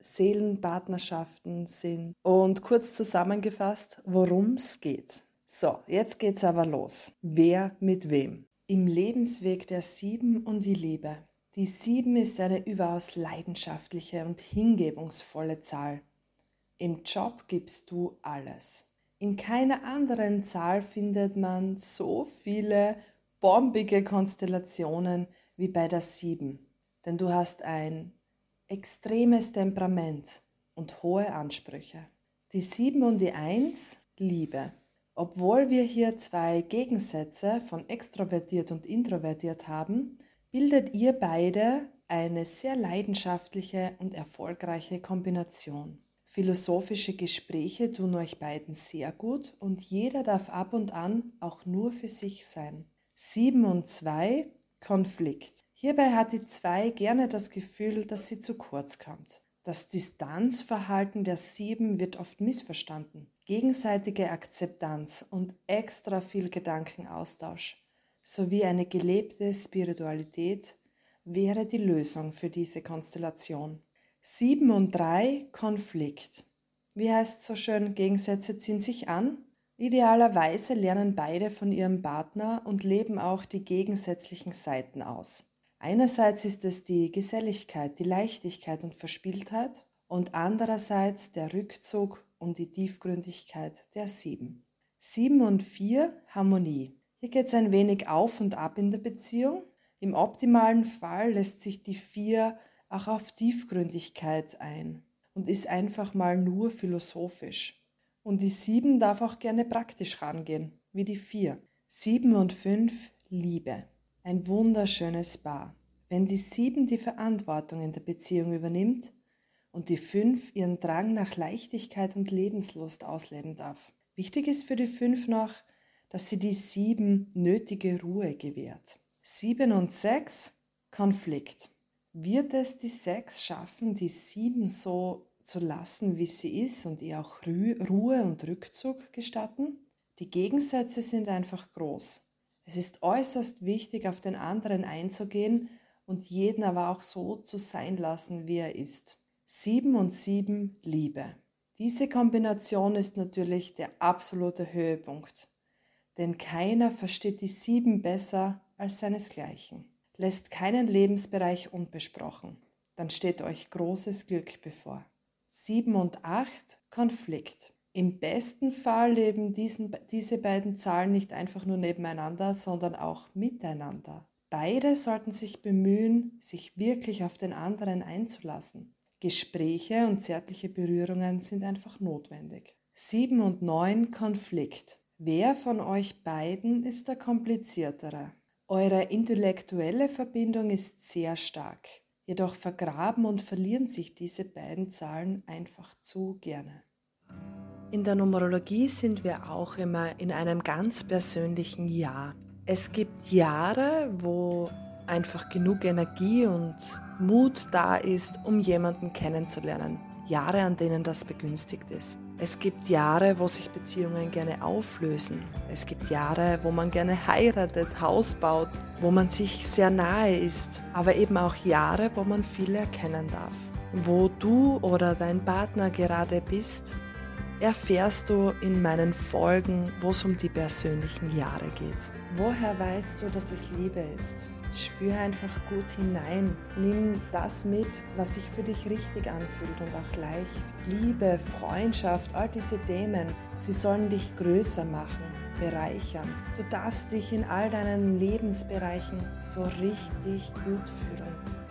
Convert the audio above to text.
Seelenpartnerschaften sind. Und kurz zusammengefasst, worum es geht. So, jetzt geht's aber los. Wer mit wem? Im Lebensweg der Sieben und die Liebe. Die Sieben ist eine überaus leidenschaftliche und hingebungsvolle Zahl. Im Job gibst du alles. In keiner anderen Zahl findet man so viele bombige Konstellationen wie bei der Sieben. Denn du hast ein extremes Temperament und hohe Ansprüche. Die 7 und die 1, Liebe. Obwohl wir hier zwei Gegensätze von extrovertiert und introvertiert haben, bildet ihr beide eine sehr leidenschaftliche und erfolgreiche Kombination. Philosophische Gespräche tun euch beiden sehr gut und jeder darf ab und an auch nur für sich sein. 7 und 2 Konflikt. Hierbei hat die 2 gerne das Gefühl, dass sie zu kurz kommt. Das Distanzverhalten der 7 wird oft missverstanden. Gegenseitige Akzeptanz und extra viel Gedankenaustausch sowie eine gelebte Spiritualität wäre die Lösung für diese Konstellation. 7 und 3 Konflikt. Wie heißt so schön, Gegensätze ziehen sich an? Idealerweise lernen beide von ihrem Partner und leben auch die gegensätzlichen Seiten aus. Einerseits ist es die Geselligkeit, die Leichtigkeit und Verspieltheit und andererseits der Rückzug und die Tiefgründigkeit der Sieben. Sieben und vier Harmonie. Hier geht es ein wenig auf und ab in der Beziehung. Im optimalen Fall lässt sich die vier auch auf Tiefgründigkeit ein und ist einfach mal nur philosophisch. Und die sieben darf auch gerne praktisch rangehen, wie die vier. Sieben und fünf Liebe. Ein wunderschönes Paar. Wenn die sieben die Verantwortung in der Beziehung übernimmt und die fünf ihren Drang nach Leichtigkeit und Lebenslust ausleben darf. Wichtig ist für die fünf noch, dass sie die sieben nötige Ruhe gewährt. Sieben und sechs Konflikt. Wird es die sechs schaffen, die sieben so zu lassen, wie sie ist und ihr auch Ruhe und Rückzug gestatten? Die Gegensätze sind einfach groß. Es ist äußerst wichtig, auf den anderen einzugehen und jeden aber auch so zu sein lassen, wie er ist. Sieben und sieben Liebe. Diese Kombination ist natürlich der absolute Höhepunkt, denn keiner versteht die sieben besser als seinesgleichen. Lässt keinen Lebensbereich unbesprochen, dann steht euch großes Glück bevor. Sieben und acht Konflikt. Im besten Fall leben diesen, diese beiden Zahlen nicht einfach nur nebeneinander, sondern auch miteinander. Beide sollten sich bemühen, sich wirklich auf den anderen einzulassen. Gespräche und zärtliche Berührungen sind einfach notwendig. 7 und 9 Konflikt. Wer von euch beiden ist der kompliziertere? Eure intellektuelle Verbindung ist sehr stark. Jedoch vergraben und verlieren sich diese beiden Zahlen einfach zu gerne. In der Numerologie sind wir auch immer in einem ganz persönlichen Jahr. Es gibt Jahre, wo einfach genug Energie und Mut da ist, um jemanden kennenzulernen. Jahre, an denen das begünstigt ist. Es gibt Jahre, wo sich Beziehungen gerne auflösen. Es gibt Jahre, wo man gerne heiratet, Haus baut, wo man sich sehr nahe ist. Aber eben auch Jahre, wo man viel erkennen darf. Wo du oder dein Partner gerade bist, erfährst du in meinen Folgen, wo es um die persönlichen Jahre geht. Woher weißt du, dass es Liebe ist? Spür einfach gut hinein. Nimm das mit, was sich für dich richtig anfühlt und auch leicht. Liebe, Freundschaft, all diese Themen, sie sollen dich größer machen, bereichern. Du darfst dich in all deinen Lebensbereichen so richtig gut fühlen.